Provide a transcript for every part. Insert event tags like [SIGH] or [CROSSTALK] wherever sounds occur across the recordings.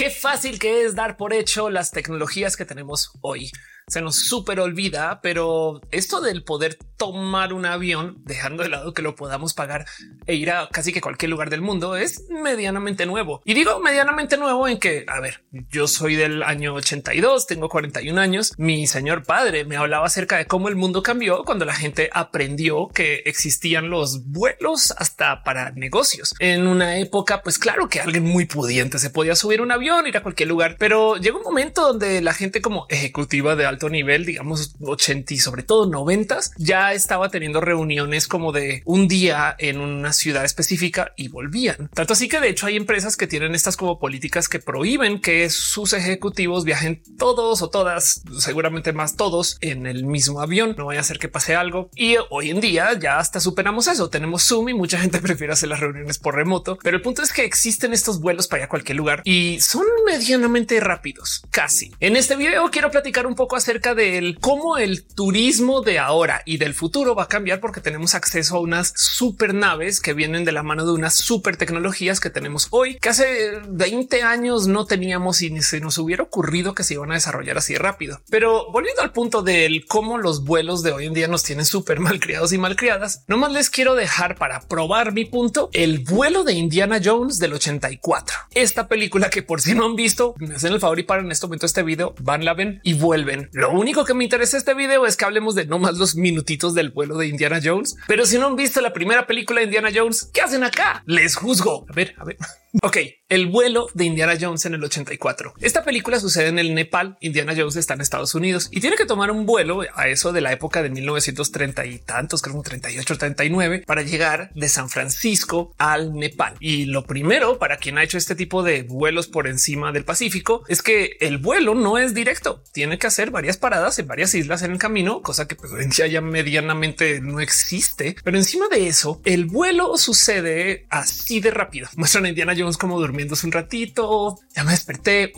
Qué fácil que es dar por hecho las tecnologías que tenemos hoy se nos súper olvida, pero esto del poder tomar un avión, dejando de lado que lo podamos pagar e ir a casi que cualquier lugar del mundo, es medianamente nuevo. Y digo medianamente nuevo en que, a ver, yo soy del año 82, tengo 41 años, mi señor padre me hablaba acerca de cómo el mundo cambió cuando la gente aprendió que existían los vuelos hasta para negocios. En una época, pues claro que alguien muy pudiente se podía subir un avión, ir a cualquier lugar, pero llegó un momento donde la gente como ejecutiva de alto nivel, digamos 80 y sobre todo 90, ya estaba teniendo reuniones como de un día en una ciudad específica y volvían. Tanto así que de hecho hay empresas que tienen estas como políticas que prohíben que sus ejecutivos viajen todos o todas, seguramente más todos en el mismo avión. No vaya a ser que pase algo. Y hoy en día ya hasta superamos eso. Tenemos Zoom y mucha gente [LAUGHS] prefiere hacer las reuniones por remoto. Pero el punto es que existen estos vuelos para ir a cualquier lugar y son medianamente rápidos, casi. En este video quiero platicar un poco acerca de cómo el turismo de ahora y del futuro va a cambiar porque tenemos acceso a unas super naves que vienen de la mano de unas super tecnologías que tenemos hoy, que hace 20 años no teníamos y ni se nos hubiera ocurrido que se iban a desarrollar así rápido. Pero volviendo al punto del cómo los vuelos de hoy en día nos tienen súper mal criados y mal criadas, nomás les quiero dejar para probar mi punto el vuelo de Indiana Jones del 84. Esta película que por si no han visto, me hacen el favor y para en este momento este video, van, la ven y vuelven. Lo único que me interesa este video es que hablemos de no más los minutitos del vuelo de Indiana Jones. Pero si no han visto la primera película de Indiana Jones, ¿qué hacen acá? Les juzgo. A ver, a ver. [LAUGHS] Ok, el vuelo de Indiana Jones en el 84. Esta película sucede en el Nepal. Indiana Jones está en Estados Unidos y tiene que tomar un vuelo a eso de la época de 1930 y tantos, creo un 38, 39 para llegar de San Francisco al Nepal. Y lo primero para quien ha hecho este tipo de vuelos por encima del Pacífico es que el vuelo no es directo. Tiene que hacer varias paradas en varias islas en el camino, cosa que pues, ya medianamente no existe. Pero encima de eso, el vuelo sucede así de rápido. [LAUGHS] Muestran a Indiana Jones como durmiéndose un ratito. Ya me desperté.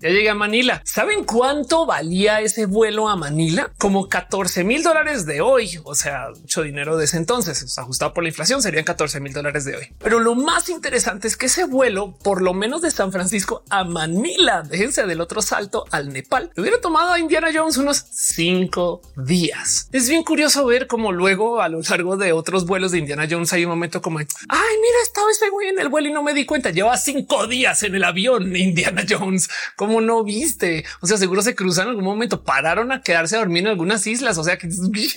Ya llegué a Manila. ¿Saben cuánto valía ese vuelo a Manila? Como 14 mil dólares de hoy. O sea, mucho dinero de ese entonces. ajustado por la inflación serían 14 mil dólares de hoy. Pero lo más interesante es que ese vuelo, por lo menos de San Francisco a Manila, déjense del otro salto al Nepal, hubiera tomado a Indiana Jones unos cinco días. Es bien curioso ver cómo luego a lo largo de otros vuelos de Indiana Jones hay un momento como, ay, mira, estaba ese güey en el vuelo y no me di cuenta. Lleva cinco días en el avión [LAUGHS] Indiana Jones como no viste? O sea, seguro se cruzan en algún momento, pararon a quedarse a dormir en algunas islas. O sea que,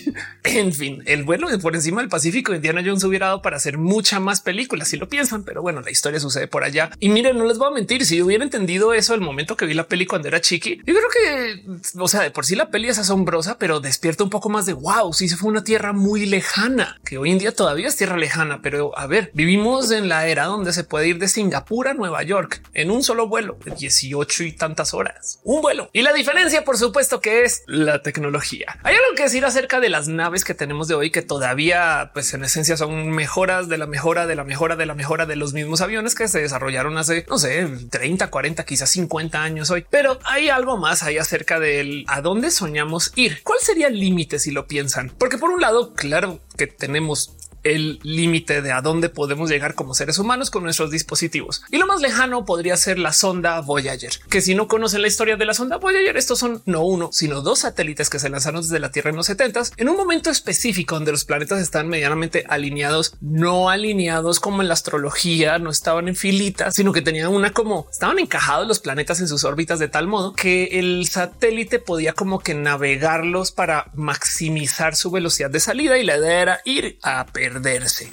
[LAUGHS] en fin, el vuelo por encima del Pacífico, Indiana Jones hubiera dado para hacer mucha más películas, si lo piensan, pero bueno, la historia sucede por allá. Y miren, no les voy a mentir, si hubiera entendido eso el momento que vi la peli cuando era chiqui, yo creo que, o sea, de por sí la peli es asombrosa, pero despierta un poco más de wow, si se fue una tierra muy lejana, que hoy en día todavía es tierra lejana, pero a ver, vivimos en la era donde se puede ir de Singapur a Nueva York en un solo vuelo de 18 y tantas horas, un vuelo. Y la diferencia, por supuesto, que es la tecnología. Hay algo que decir acerca de las naves que tenemos de hoy que todavía, pues en esencia son mejoras de la mejora, de la mejora, de la mejora de los mismos aviones que se desarrollaron hace, no sé, 30, 40, quizás 50 años hoy. Pero hay algo más ahí acerca del a dónde soñamos ir. ¿Cuál sería el límite si lo piensan? Porque por un lado, claro que tenemos el límite de a dónde podemos llegar como seres humanos con nuestros dispositivos. Y lo más lejano podría ser la sonda Voyager, que si no conocen la historia de la sonda Voyager, estos son no uno, sino dos satélites que se lanzaron desde la Tierra en los 70 en un momento específico donde los planetas están medianamente alineados, no alineados como en la astrología, no estaban en filitas, sino que tenían una como estaban encajados los planetas en sus órbitas de tal modo que el satélite podía como que navegarlos para maximizar su velocidad de salida y la idea era ir a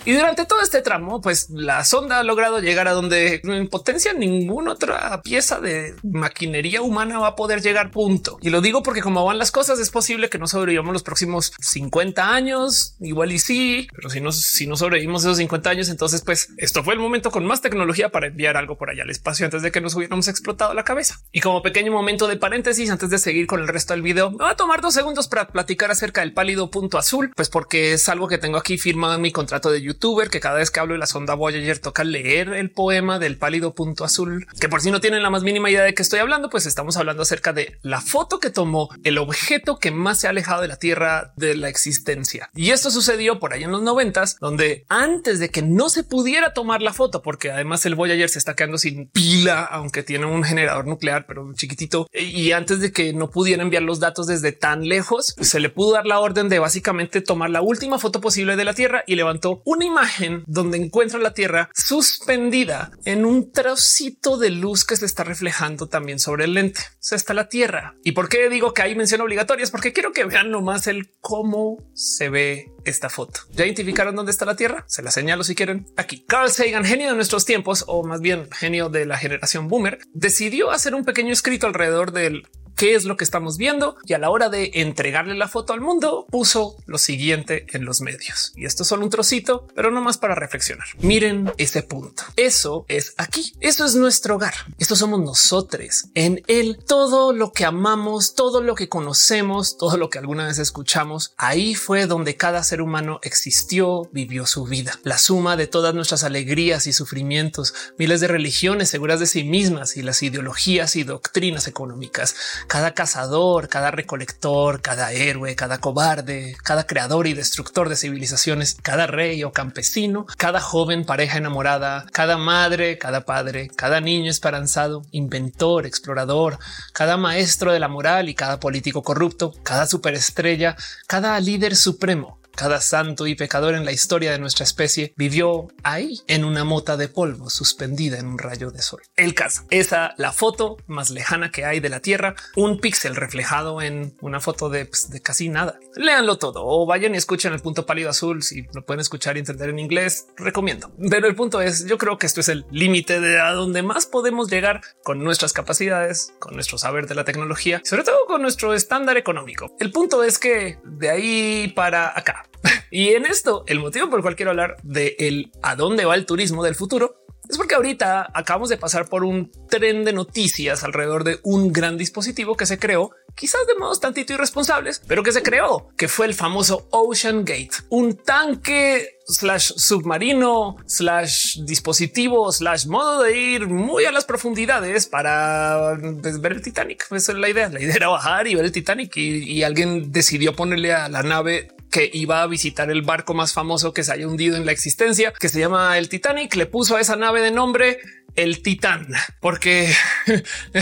y durante todo este tramo, pues la sonda ha logrado llegar a donde en potencia ninguna otra pieza de maquinería humana va a poder llegar punto. Y lo digo porque como van las cosas, es posible que no sobrevivamos los próximos 50 años, igual y sí, pero si no, si no sobrevivimos esos 50 años, entonces pues esto fue el momento con más tecnología para enviar algo por allá al espacio antes de que nos hubiéramos explotado la cabeza. Y como pequeño momento de paréntesis, antes de seguir con el resto del video, me va a tomar dos segundos para platicar acerca del pálido punto azul, pues porque es algo que tengo aquí firmado en mi mi contrato de youtuber, que cada vez que hablo de la sonda Voyager toca leer el poema del pálido punto azul, que por si no tienen la más mínima idea de qué estoy hablando, pues estamos hablando acerca de la foto que tomó el objeto que más se ha alejado de la Tierra de la existencia. Y esto sucedió por ahí en los noventas, donde antes de que no se pudiera tomar la foto, porque además el Voyager se está quedando sin pila, aunque tiene un generador nuclear, pero chiquitito, y antes de que no pudiera enviar los datos desde tan lejos, se le pudo dar la orden de básicamente tomar la última foto posible de la Tierra y levantó una imagen donde encuentra la Tierra suspendida en un trocito de luz que se está reflejando también sobre el lente. Se está la Tierra. ¿Y por qué digo que hay mención obligatoria? Es porque quiero que vean nomás el cómo se ve esta foto. ¿Ya identificaron dónde está la Tierra? Se la señalo si quieren. Aquí Carl Sagan, genio de nuestros tiempos, o más bien genio de la generación boomer, decidió hacer un pequeño escrito alrededor del qué es lo que estamos viendo y a la hora de entregarle la foto al mundo puso lo siguiente en los medios. Y esto es solo un trocito, pero no más para reflexionar. Miren ese punto. Eso es aquí. Eso es nuestro hogar. Esto somos nosotros. En él todo lo que amamos, todo lo que conocemos, todo lo que alguna vez escuchamos, ahí fue donde cada ser humano existió, vivió su vida. La suma de todas nuestras alegrías y sufrimientos, miles de religiones seguras de sí mismas y las ideologías y doctrinas económicas cada cazador, cada recolector, cada héroe, cada cobarde, cada creador y destructor de civilizaciones, cada rey o campesino, cada joven pareja enamorada, cada madre, cada padre, cada niño esperanzado, inventor, explorador, cada maestro de la moral y cada político corrupto, cada superestrella, cada líder supremo, cada santo y pecador en la historia de nuestra especie vivió ahí en una mota de polvo suspendida en un rayo de sol. El caso, esa la foto más lejana que hay de la Tierra, un píxel reflejado en una foto de, pues, de casi nada. Léanlo todo o vayan y escuchen el punto pálido azul. Si lo pueden escuchar y entender en inglés, recomiendo. Pero el punto es, yo creo que esto es el límite de a donde más podemos llegar con nuestras capacidades, con nuestro saber de la tecnología, sobre todo con nuestro estándar económico. El punto es que de ahí para acá y en esto, el motivo por el cual quiero hablar de el a dónde va el turismo del futuro es porque ahorita acabamos de pasar por un tren de noticias alrededor de un gran dispositivo que se creó, quizás de modos tantito irresponsables, pero que se creó, que fue el famoso Ocean Gate, un tanque slash submarino slash dispositivo slash modo de ir muy a las profundidades para pues, ver el Titanic. Esa es la idea. La idea era bajar y ver el Titanic y alguien decidió ponerle a la nave que iba a visitar el barco más famoso que se haya hundido en la existencia, que se llama el Titanic, le puso a esa nave de nombre el Titán, porque [LAUGHS]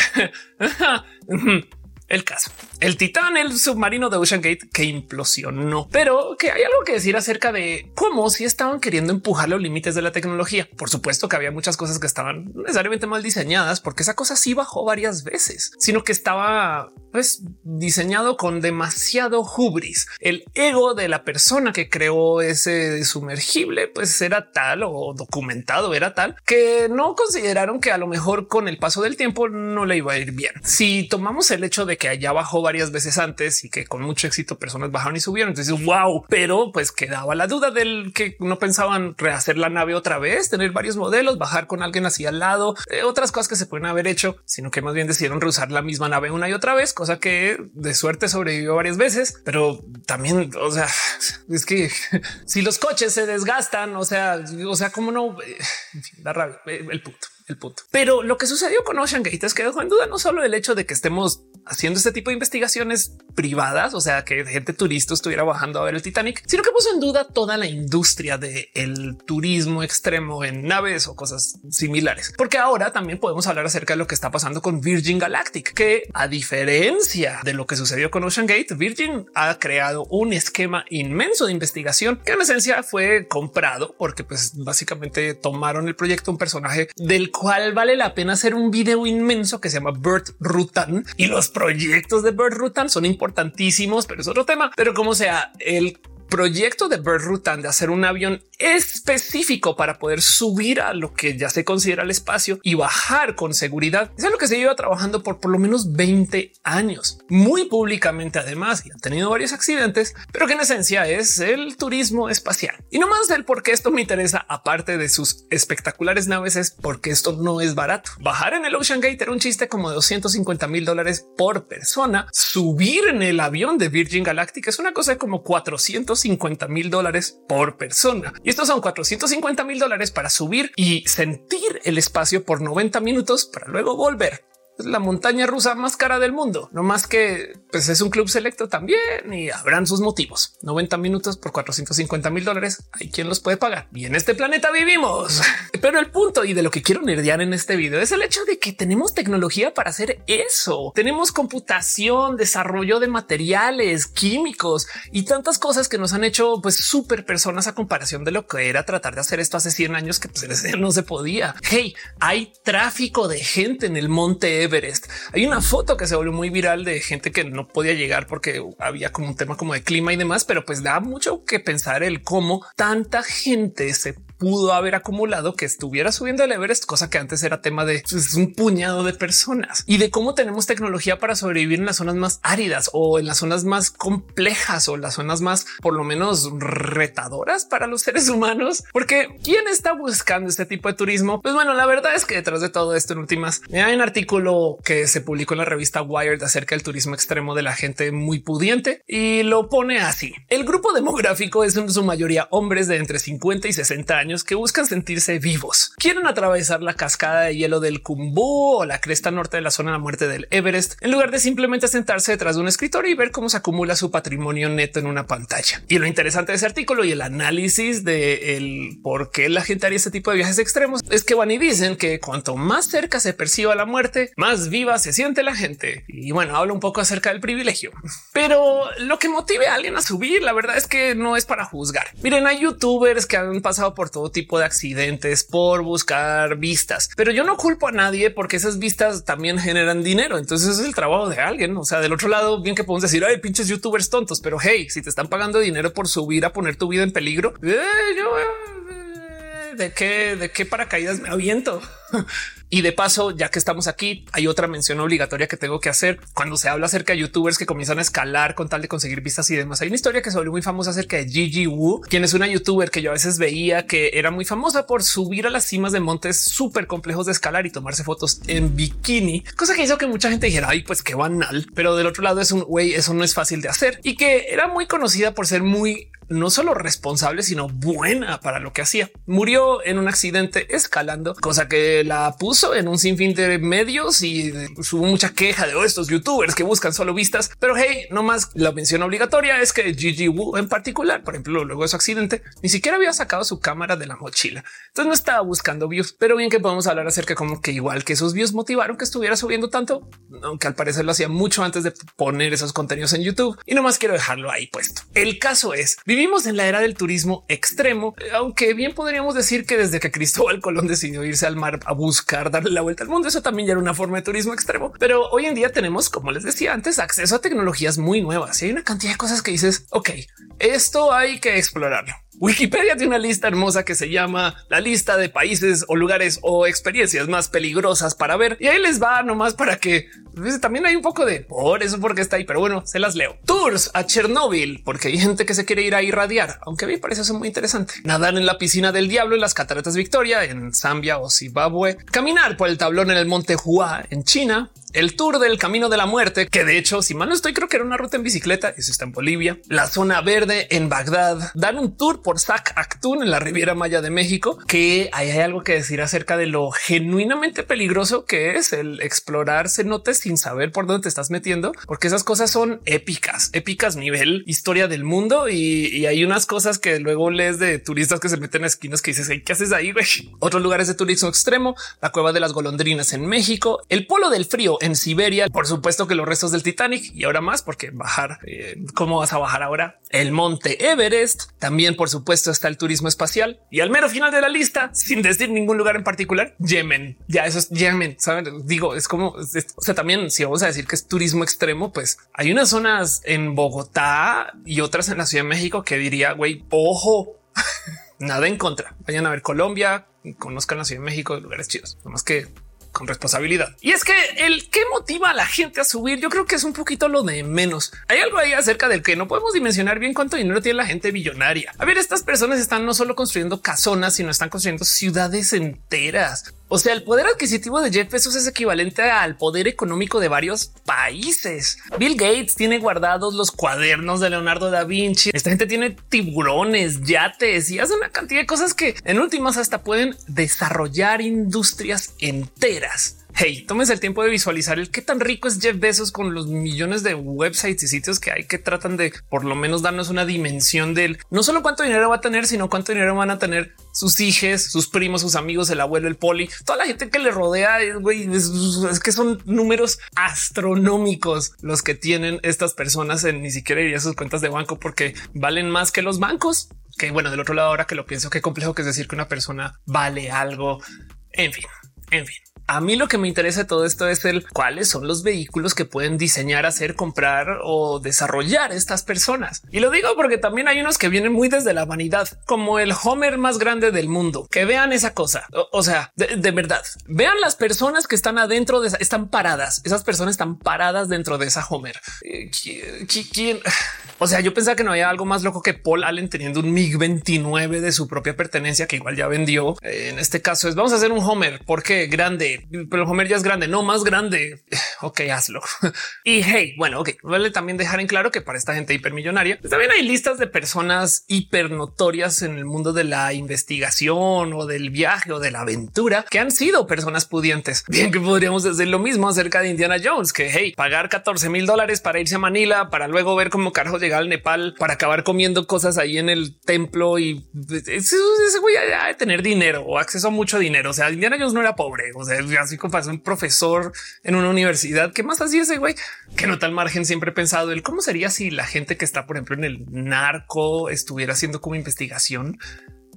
el caso. El Titán, el submarino de Ocean Gate que implosionó, pero que hay algo que decir acerca de cómo si estaban queriendo empujar los límites de la tecnología. Por supuesto que había muchas cosas que estaban necesariamente mal diseñadas porque esa cosa sí bajó varias veces, sino que estaba pues diseñado con demasiado hubris. El ego de la persona que creó ese sumergible pues era tal o documentado era tal que no consideraron que a lo mejor con el paso del tiempo no le iba a ir bien. Si tomamos el hecho de que allá bajó varias veces antes y que con mucho éxito personas bajaron y subieron, entonces wow, pero pues quedaba la duda del que no pensaban rehacer la nave otra vez, tener varios modelos, bajar con alguien así al lado, eh, otras cosas que se pueden haber hecho, sino que más bien decidieron reusar la misma nave una y otra vez, cosa que de suerte sobrevivió varias veces, pero también, o sea, es que [LAUGHS] si los coches se desgastan, o sea, o sea, cómo no, eh, da rabia eh, el punto el punto. Pero lo que sucedió con Ocean Gate es que dejó en duda no solo el hecho de que estemos haciendo este tipo de investigaciones privadas, o sea, que gente turista estuviera bajando a ver el Titanic, sino que puso en duda toda la industria del el turismo extremo en naves o cosas similares. Porque ahora también podemos hablar acerca de lo que está pasando con Virgin Galactic, que a diferencia de lo que sucedió con Ocean Gate, Virgin ha creado un esquema inmenso de investigación que en esencia fue comprado porque pues básicamente tomaron el proyecto un personaje del cual vale la pena hacer un video inmenso que se llama Bert Rutan y los proyectos de Bert Rutan son importantísimos, pero es otro tema. Pero como sea, el proyecto de Bird Rutan de hacer un avión específico para poder subir a lo que ya se considera el espacio y bajar con seguridad. Es lo que se lleva trabajando por por lo menos 20 años, muy públicamente además, y han tenido varios accidentes, pero que en esencia es el turismo espacial. Y no más del por qué esto me interesa, aparte de sus espectaculares naves, es porque esto no es barato. Bajar en el Ocean Gate era un chiste como de 250 mil dólares por persona. Subir en el avión de Virgin Galactic es una cosa como 400 450 mil dólares por persona. Y estos son 450 mil dólares para subir y sentir el espacio por 90 minutos para luego volver la montaña rusa más cara del mundo. No más que pues es un club selecto también y habrán sus motivos. 90 minutos por 450 mil dólares. Hay quien los puede pagar y en este planeta vivimos. [LAUGHS] Pero el punto y de lo que quiero nerdear en este video es el hecho de que tenemos tecnología para hacer eso. Tenemos computación, desarrollo de materiales químicos y tantas cosas que nos han hecho pues súper personas a comparación de lo que era tratar de hacer esto hace 100 años que pues, [LAUGHS] no se podía. Hey, hay tráfico de gente en el monte Everest. Hay una foto que se volvió muy viral de gente que no podía llegar porque había como un tema como de clima y demás, pero pues da mucho que pensar el cómo tanta gente se pudo haber acumulado que estuviera subiendo el Everest, cosa que antes era tema de pues, un puñado de personas y de cómo tenemos tecnología para sobrevivir en las zonas más áridas o en las zonas más complejas o las zonas más por lo menos retadoras para los seres humanos. Porque quién está buscando este tipo de turismo? Pues bueno, la verdad es que detrás de todo esto en últimas hay un artículo que se publicó en la revista Wired acerca del turismo extremo de la gente muy pudiente y lo pone así. El grupo demográfico es en su mayoría hombres de entre 50 y 60 años que buscan sentirse vivos. Quieren atravesar la cascada de hielo del Kumbu o la cresta norte de la zona de la muerte del Everest en lugar de simplemente sentarse detrás de un escritorio y ver cómo se acumula su patrimonio neto en una pantalla. Y lo interesante de ese artículo y el análisis de por qué la gente haría este tipo de viajes extremos es que van y dicen que cuanto más cerca se perciba la muerte, viva se siente la gente. Y bueno, hablo un poco acerca del privilegio, pero lo que motive a alguien a subir, la verdad es que no es para juzgar. Miren, hay youtubers que han pasado por todo tipo de accidentes por buscar vistas. Pero yo no culpo a nadie porque esas vistas también generan dinero. Entonces es el trabajo de alguien. O sea, del otro lado, bien que podemos decir, hay pinches youtubers tontos, pero hey, si te están pagando dinero por subir a poner tu vida en peligro, eh, yo eh, de qué, de qué paracaídas me aviento. [LAUGHS] Y de paso, ya que estamos aquí, hay otra mención obligatoria que tengo que hacer cuando se habla acerca de youtubers que comienzan a escalar con tal de conseguir vistas y demás. Hay una historia que se volvió muy famosa acerca de Gigi Wu, quien es una youtuber que yo a veces veía que era muy famosa por subir a las cimas de montes súper complejos de escalar y tomarse fotos en bikini, cosa que hizo que mucha gente dijera, ay, pues qué banal. Pero del otro lado es un güey, eso no es fácil de hacer y que era muy conocida por ser muy no solo responsable, sino buena para lo que hacía. Murió en un accidente escalando, cosa que la puso en un sinfín de medios y hubo mucha queja de oh, estos youtubers que buscan solo vistas. Pero hey, no más la mención obligatoria es que Gigi Wu en particular, por ejemplo, luego de su accidente, ni siquiera había sacado su cámara de la mochila. Entonces no estaba buscando views, pero bien que podemos hablar acerca como que igual que esos views motivaron que estuviera subiendo tanto, aunque al parecer lo hacía mucho antes de poner esos contenidos en YouTube y no más quiero dejarlo ahí puesto. El caso es Vivimos en la era del turismo extremo, aunque bien podríamos decir que desde que Cristóbal Colón decidió irse al mar a buscar darle la vuelta al mundo, eso también ya era una forma de turismo extremo. Pero hoy en día tenemos, como les decía antes, acceso a tecnologías muy nuevas y hay una cantidad de cosas que dices, ok, esto hay que explorarlo. Wikipedia tiene una lista hermosa que se llama la lista de países o lugares o experiencias más peligrosas para ver. Y ahí les va nomás para que pues, también hay un poco de por eso, porque está ahí, pero bueno, se las leo. Tours a Chernóbil, porque hay gente que se quiere ir a irradiar, aunque a mí me parece eso muy interesante. Nadar en la piscina del diablo en las cataratas Victoria en Zambia o Zimbabue, caminar por el tablón en el monte Hua en China, el tour del camino de la muerte, que de hecho, si mal no estoy, creo que era una ruta en bicicleta. Eso está en Bolivia, la zona verde en Bagdad, dar un tour por Sac Actun en la Riviera Maya de México, que hay algo que decir acerca de lo genuinamente peligroso que es el explorar cenotes sin saber por dónde te estás metiendo, porque esas cosas son épicas, épicas nivel historia del mundo. Y, hay unas cosas que luego lees de turistas que se meten a esquinas que dices, ¿qué haces ahí? Otros lugares de turismo extremo, la cueva de las golondrinas en México, el polo del frío en Siberia, por supuesto que los restos del Titanic y ahora más porque bajar, eh, ¿cómo vas a bajar ahora? El monte Everest, también por supuesto está el turismo espacial y al mero final de la lista, sin decir ningún lugar en particular, Yemen. Ya eso es Yemen, ¿saben? Digo, es como, o sea, también si vamos a decir que es turismo extremo, pues hay unas zonas en Bogotá y otras en la Ciudad de México que diría, güey, ojo, [LAUGHS] nada en contra. Vayan a ver Colombia, conozcan la Ciudad de México, lugares chidos. más que con responsabilidad. Y es que el que motiva a la gente a subir, yo creo que es un poquito lo de menos. Hay algo ahí acerca del que no podemos dimensionar bien cuánto dinero tiene la gente billonaria. A ver, estas personas están no solo construyendo casonas, sino están construyendo ciudades enteras. O sea, el poder adquisitivo de Jeff Bezos es equivalente al poder económico de varios países. Bill Gates tiene guardados los cuadernos de Leonardo da Vinci. Esta gente tiene tiburones, yates y hace una cantidad de cosas que en últimas hasta pueden desarrollar industrias enteras. Hey, tómense el tiempo de visualizar el qué tan rico es Jeff Bezos con los millones de websites y sitios que hay que tratan de por lo menos darnos una dimensión del no solo cuánto dinero va a tener, sino cuánto dinero van a tener sus hijos, sus primos, sus amigos, el abuelo, el poli, toda la gente que le rodea. Güey, es, que son números astronómicos los que tienen estas personas en ni siquiera iría sus cuentas de banco porque valen más que los bancos. Que bueno, del otro lado, ahora que lo pienso, qué complejo que es decir que una persona vale algo. En fin, en fin. A mí lo que me interesa de todo esto es el cuáles son los vehículos que pueden diseñar, hacer, comprar o desarrollar estas personas. Y lo digo porque también hay unos que vienen muy desde la vanidad, como el Homer más grande del mundo. Que vean esa cosa. O, sea, de, verdad, vean las personas que están adentro de esa, están paradas. Esas personas están paradas dentro de esa Homer. Eh, ¿Quién? [SIGHS] O sea, yo pensaba que no había algo más loco que Paul Allen teniendo un MiG 29 de su propia pertenencia que igual ya vendió. Eh, en este caso es vamos a hacer un Homer porque grande pero Homer ya es grande, no más grande. [SIGHS] Ok, hazlo. [LAUGHS] Y hey, bueno, ok, vale también dejar en claro que para esta gente hipermillonaria pues también hay listas de personas hiper notorias en el mundo de la investigación o del viaje o de la aventura que han sido personas pudientes. [LAUGHS] Bien que podríamos decir lo mismo acerca de Indiana Jones, que hey, pagar 14 mil dólares para irse a Manila, para luego ver cómo carajo llegar al Nepal, para acabar comiendo cosas ahí en el templo y ese güey a tener dinero o acceso a mucho dinero. O sea, Indiana Jones no era pobre. O sea, así como un profesor en una universidad. ¿Qué más hacía ese güey? Que no tal margen siempre he pensado el cómo sería si la gente que está, por ejemplo, en el narco estuviera haciendo como investigación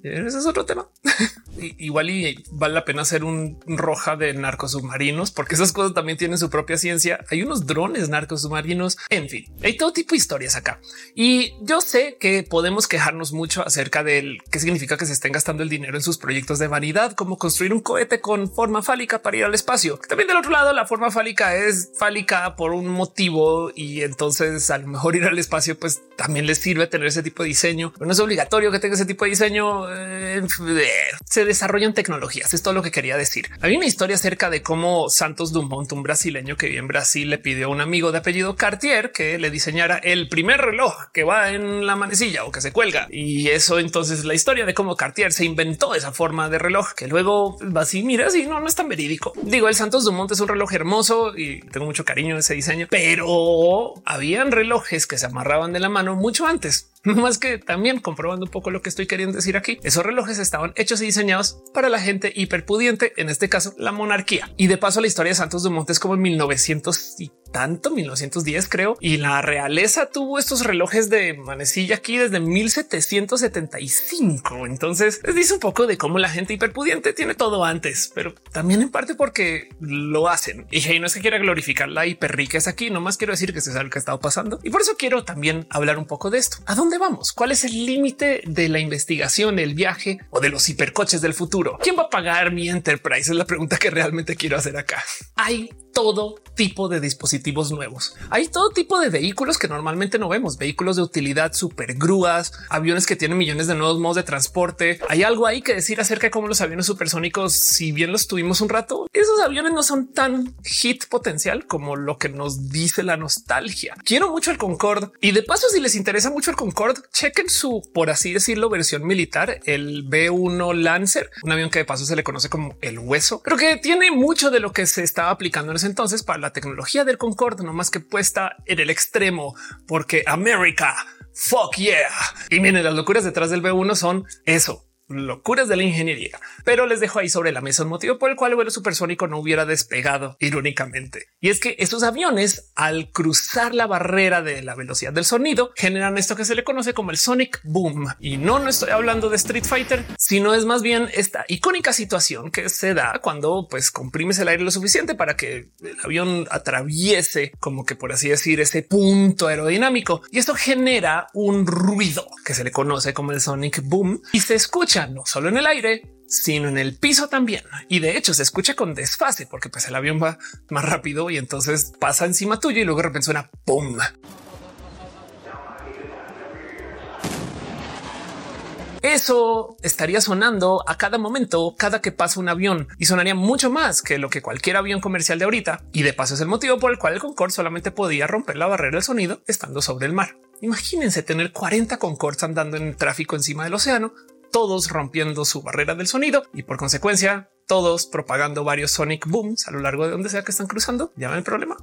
ese es otro tema. [LAUGHS] Igual y vale la pena hacer un roja de narcos submarinos, porque esas cosas también tienen su propia ciencia. Hay unos drones narcos submarinos. En fin, hay todo tipo de historias acá. Y yo sé que podemos quejarnos mucho acerca del qué significa que se estén gastando el dinero en sus proyectos de vanidad, como construir un cohete con forma fálica para ir al espacio. También del otro lado, la forma fálica es fálica por un motivo y entonces a lo mejor ir al espacio, pues también les sirve tener ese tipo de diseño. no es obligatorio que tenga ese tipo de diseño eh, se desarrollan tecnologías. Es todo lo que quería decir. Había una historia acerca de cómo Santos Dumont, un brasileño que vive en Brasil, le pidió a un amigo de apellido Cartier que le diseñara el primer reloj que va en la manecilla o que se cuelga. Y eso entonces la historia de cómo Cartier se inventó esa forma de reloj que luego va así. Mira, si no, no es tan verídico. Digo, el Santos Dumont es un reloj hermoso y tengo mucho cariño en ese diseño, pero habían relojes que se amarraban de la mano mucho antes. [LAUGHS] No más que también comprobando un poco lo que estoy queriendo decir aquí. Esos relojes estaban hechos y diseñados para la gente hiperpudiente, en este caso la monarquía. Y de paso la historia de Santos Dumont es como en 1900 y tanto, 1910 creo, y la realeza tuvo estos relojes de manecilla aquí desde 1775. Entonces les dice un poco de cómo la gente hiperpudiente tiene todo antes, pero también en parte porque lo hacen. Y no es que quiera glorificar la hiperriqueza aquí, nomás quiero decir que eso es algo que ha estado pasando. Y por eso quiero también hablar un poco de esto. ¿A dónde vamos? ¿Cuál es el límite de la investigación, el viaje o de los hipercoches del futuro? ¿Quién va a pagar mi enterprise? Es la pregunta que realmente quiero hacer acá. Hay todo tipo de dispositivos nuevos. Hay todo tipo de vehículos que normalmente no vemos, vehículos de utilidad, super grúas, aviones que tienen millones de nuevos modos de transporte. Hay algo ahí que decir acerca de cómo los aviones supersónicos, si bien los tuvimos un rato, esos aviones no son tan hit potencial como lo que nos dice la nostalgia. Quiero mucho el Concorde y de paso, si les interesa mucho el Concorde, chequen su, por así decirlo, versión militar, el B1 Lancer, un avión que de paso se le conoce como el hueso, pero que tiene mucho de lo que se estaba aplicando en ese entonces para la tecnología del Concorde, no más que puesta en el extremo, porque América, fuck yeah. Y miren, las locuras detrás del B1 son eso, locuras de la ingeniería, pero les dejo ahí sobre la mesa un motivo por el cual el vuelo supersónico no hubiera despegado irónicamente. Y es que estos aviones al cruzar la barrera de la velocidad del sonido generan esto que se le conoce como el sonic boom. Y no, no estoy hablando de Street Fighter, sino es más bien esta icónica situación que se da cuando pues comprimes el aire lo suficiente para que el avión atraviese como que por así decir ese punto aerodinámico y esto genera un ruido que se le conoce como el sonic boom y se escucha no solo en el aire, sino en el piso también. Y de hecho se escucha con desfase porque pues el avión va más rápido y entonces pasa encima tuyo y luego de repente suena pum. Eso estaría sonando a cada momento, cada que pasa un avión y sonaría mucho más que lo que cualquier avión comercial de ahorita. Y de paso es el motivo por el cual el Concorde solamente podía romper la barrera del sonido estando sobre el mar. Imagínense tener 40 Concords andando en tráfico encima del océano, todos rompiendo su barrera del sonido y por consecuencia todos propagando varios sonic booms a lo largo de donde sea que están cruzando. Ya ven el problema.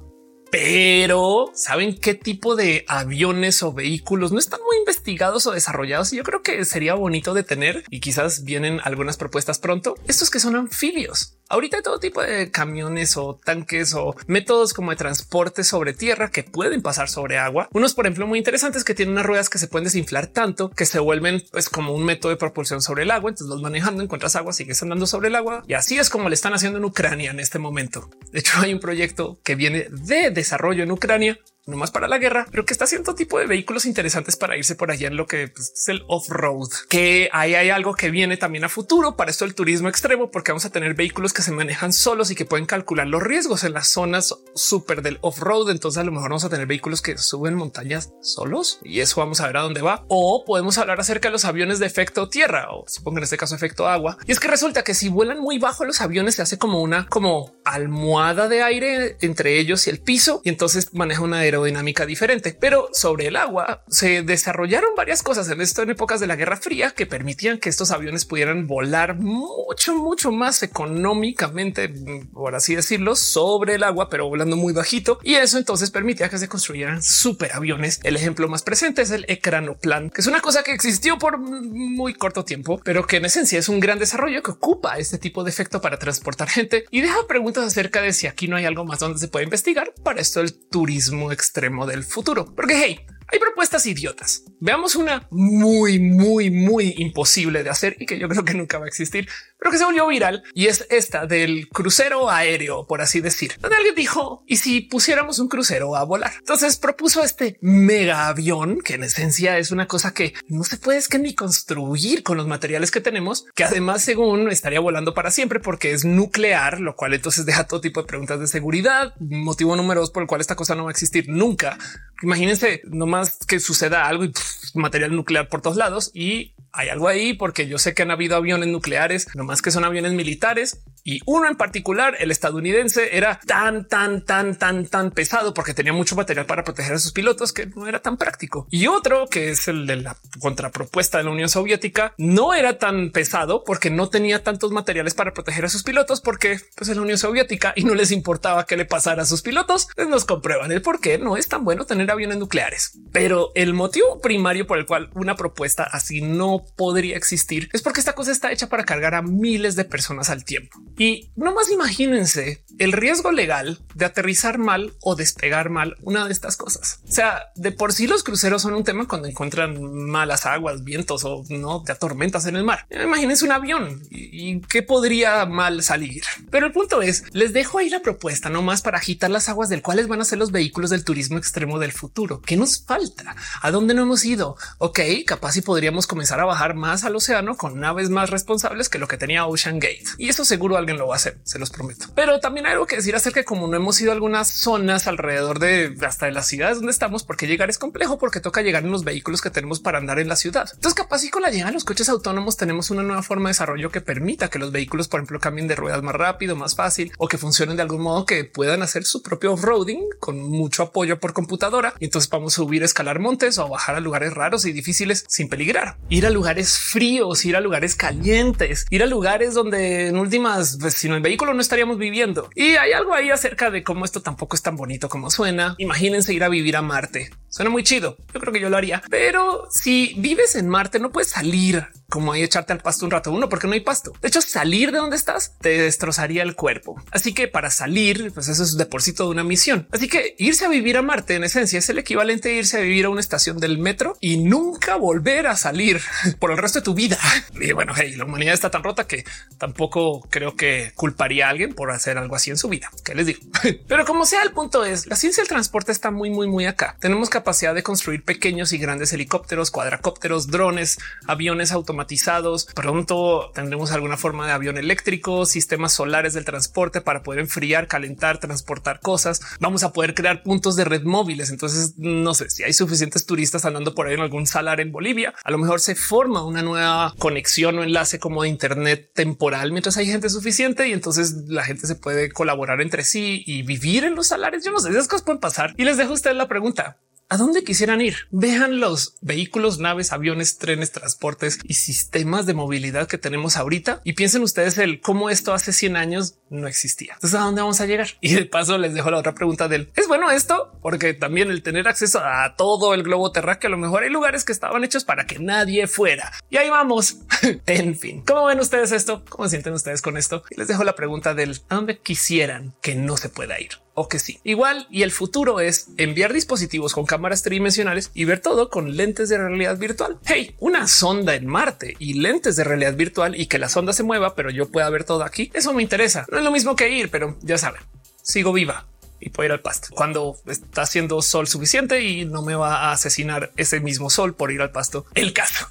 Pero saben qué tipo de aviones o vehículos no están muy investigados o desarrollados. Y yo creo que sería bonito de tener y quizás vienen algunas propuestas pronto. Estos que son anfibios. Ahorita hay todo tipo de camiones o tanques o métodos como de transporte sobre tierra que pueden pasar sobre agua. Unos, por ejemplo, muy interesantes que tienen unas ruedas que se pueden desinflar tanto que se vuelven pues como un método de propulsión sobre el agua. Entonces los manejando, encuentras agua, sigues andando sobre el agua y así es como le están haciendo en Ucrania en este momento. De hecho, hay un proyecto que viene de desarrollo en Ucrania no más para la guerra, pero que está haciendo tipo de vehículos interesantes para irse por allá en lo que pues, es el off-road, que ahí hay algo que viene también a futuro para esto el turismo extremo, porque vamos a tener vehículos que se manejan solos y que pueden calcular los riesgos en las zonas súper del off-road. Entonces a lo mejor vamos a tener vehículos que suben montañas solos y eso vamos a ver a dónde va. O podemos hablar acerca de los aviones de efecto tierra o supongo en este caso efecto agua. Y es que resulta que si vuelan muy bajo los aviones se hace como una como almohada de aire entre ellos y el piso y entonces maneja una aerodinámica diferente. Pero sobre el agua se desarrollaron varias cosas en esto en épocas de la Guerra Fría que permitían que estos aviones pudieran volar mucho, mucho más económicamente, por así decirlo, sobre el agua, pero volando muy bajito. Y eso entonces permitía que se construyeran superaviones. El ejemplo más presente es el Ecranoplan, que es una cosa que existió por muy corto tiempo, pero que en esencia es un gran desarrollo que ocupa este tipo de efecto para transportar gente y deja preguntas acerca de si aquí no hay algo más donde se puede investigar para esto el turismo extremo del futuro. Porque hey, hay propuestas idiotas. Veamos una muy, muy, muy imposible de hacer y que yo creo que nunca va a existir, pero que se volvió viral y es esta del crucero aéreo, por así decir, donde alguien dijo y si pusiéramos un crucero a volar. Entonces propuso este mega avión que en esencia es una cosa que no se puede es que ni construir con los materiales que tenemos, que además según estaría volando para siempre porque es nuclear, lo cual entonces deja todo tipo de preguntas de seguridad, motivo número dos por el cual esta cosa no va a existir nunca. Imagínense nomás que suceda algo y material nuclear por todos lados y hay algo ahí porque yo sé que han habido aviones nucleares, no más que son aviones militares y uno en particular, el estadounidense, era tan, tan, tan, tan, tan pesado porque tenía mucho material para proteger a sus pilotos que no era tan práctico. Y otro que es el de la contrapropuesta de la Unión Soviética, no era tan pesado porque no tenía tantos materiales para proteger a sus pilotos porque pues es la Unión Soviética y no les importaba qué le pasara a sus pilotos. Nos comprueban el por qué no es tan bueno tener aviones nucleares. Pero el motivo primario por el cual una propuesta así no podría existir es porque esta cosa está hecha para cargar a miles de personas al tiempo. Y no más imagínense el riesgo legal de aterrizar mal o despegar mal una de estas cosas. O sea, de por sí los cruceros son un tema cuando encuentran malas aguas, vientos o no de tormentas en el mar. Imagínense un avión y, qué podría mal salir. Pero el punto es, les dejo ahí la propuesta no más para agitar las aguas del cuales van a ser los vehículos del turismo extremo del futuro. ¿Qué nos falta? ¿A dónde no hemos ido? Ok, capaz si podríamos comenzar a bajar más al océano con naves más responsables que lo que tenía Ocean Gate. Y eso seguro alguien lo va a hacer, se los prometo. Pero también hay algo que decir acerca de cómo no hemos ido a algunas zonas alrededor de hasta de las ciudades donde estamos, porque llegar es complejo, porque toca llegar en los vehículos que tenemos para andar en la ciudad. Entonces, capaz y con la llegada de los coches autónomos tenemos una nueva forma de desarrollo que permita que los vehículos, por ejemplo, cambien de ruedas más rápido, más fácil o que funcionen de algún modo que puedan hacer su propio off-roading con mucho apoyo por computadora. Y entonces vamos a subir, escalar montes o bajar a lugares raros y difíciles sin peligrar. Ir a lugares fríos, ir a lugares calientes, ir a lugares donde en últimas, pues, si no el vehículo no estaríamos viviendo. Y hay algo ahí acerca de cómo esto tampoco es tan bonito como suena. Imagínense ir a vivir a Marte. Suena muy chido. Yo creo que yo lo haría. Pero si vives en Marte, no puedes salir como ahí echarte al pasto un rato. Uno, porque no hay pasto. De hecho, salir de donde estás te destrozaría el cuerpo. Así que para salir, pues eso es de por sí toda una misión. Así que irse a vivir a Marte en esencia es el equivalente a irse a vivir a una estación del metro y nunca volver a salir [LAUGHS] por el resto de tu vida. [LAUGHS] Y bueno, hey, la humanidad está tan rota que tampoco creo que culparía a alguien por hacer algo así en su vida. ¿Qué les digo? [LAUGHS] Pero como sea, el punto es la ciencia del transporte está muy, muy, muy acá. Tenemos capacidad de construir pequeños y grandes helicópteros, cuadracópteros, drones, aviones automáticos automatizados. Pronto tendremos alguna forma de avión eléctrico, sistemas solares del transporte para poder enfriar, calentar, transportar cosas. Vamos a poder crear puntos de red móviles. Entonces, no sé si hay suficientes turistas andando por ahí en algún salar en Bolivia. A lo mejor se forma una nueva conexión o enlace como de Internet temporal mientras hay gente suficiente y entonces la gente se puede colaborar entre sí y vivir en los salares. Yo no sé, esas cosas pueden pasar. Y les dejo a ustedes la pregunta. ¿A dónde quisieran ir? Vean los vehículos, naves, aviones, trenes, transportes y sistemas de movilidad que tenemos ahorita y piensen ustedes el cómo esto hace 100 años no existía. Entonces, ¿a dónde vamos a llegar? Y de paso les dejo la otra pregunta del ¿es bueno esto? Porque también el tener acceso a todo el globo terráqueo, a lo mejor hay lugares que estaban hechos para que nadie fuera. Y ahí vamos. [LAUGHS] en fin, ¿cómo ven ustedes esto? ¿Cómo sienten ustedes con esto? Y les dejo la pregunta del ¿a dónde quisieran que no se pueda ir? O que sí. Igual y el futuro es enviar dispositivos con cámaras tridimensionales y ver todo con lentes de realidad virtual. Hey, una sonda en Marte y lentes de realidad virtual y que la sonda se mueva, pero yo pueda ver todo aquí. Eso me interesa. No es lo mismo que ir, pero ya saben, sigo viva y puedo ir al pasto cuando está haciendo sol suficiente y no me va a asesinar ese mismo sol por ir al pasto. El caso.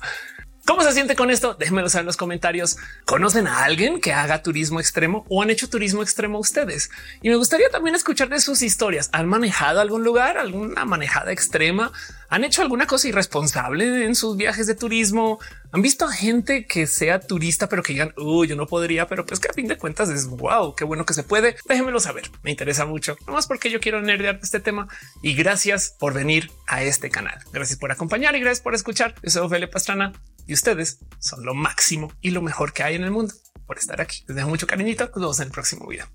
¿Cómo se siente con esto? Déjenmelo saber en los comentarios. ¿Conocen a alguien que haga turismo extremo o han hecho turismo extremo ustedes? Y me gustaría también escuchar de sus historias. ¿Han manejado algún lugar, alguna manejada extrema? ¿Han hecho alguna cosa irresponsable en sus viajes de turismo? ¿Han visto a gente que sea turista, pero que digan, uy, yo no podría, pero pues que a fin de cuentas es wow, qué bueno que se puede? Déjenmelo saber. Me interesa mucho, no más porque yo quiero nerdear este tema y gracias por venir a este canal. Gracias por acompañar y gracias por escuchar. Yo soy Ophelia Pastrana y ustedes son lo máximo y lo mejor que hay en el mundo por estar aquí. Les dejo mucho cariñito. Nos vemos en el próximo video.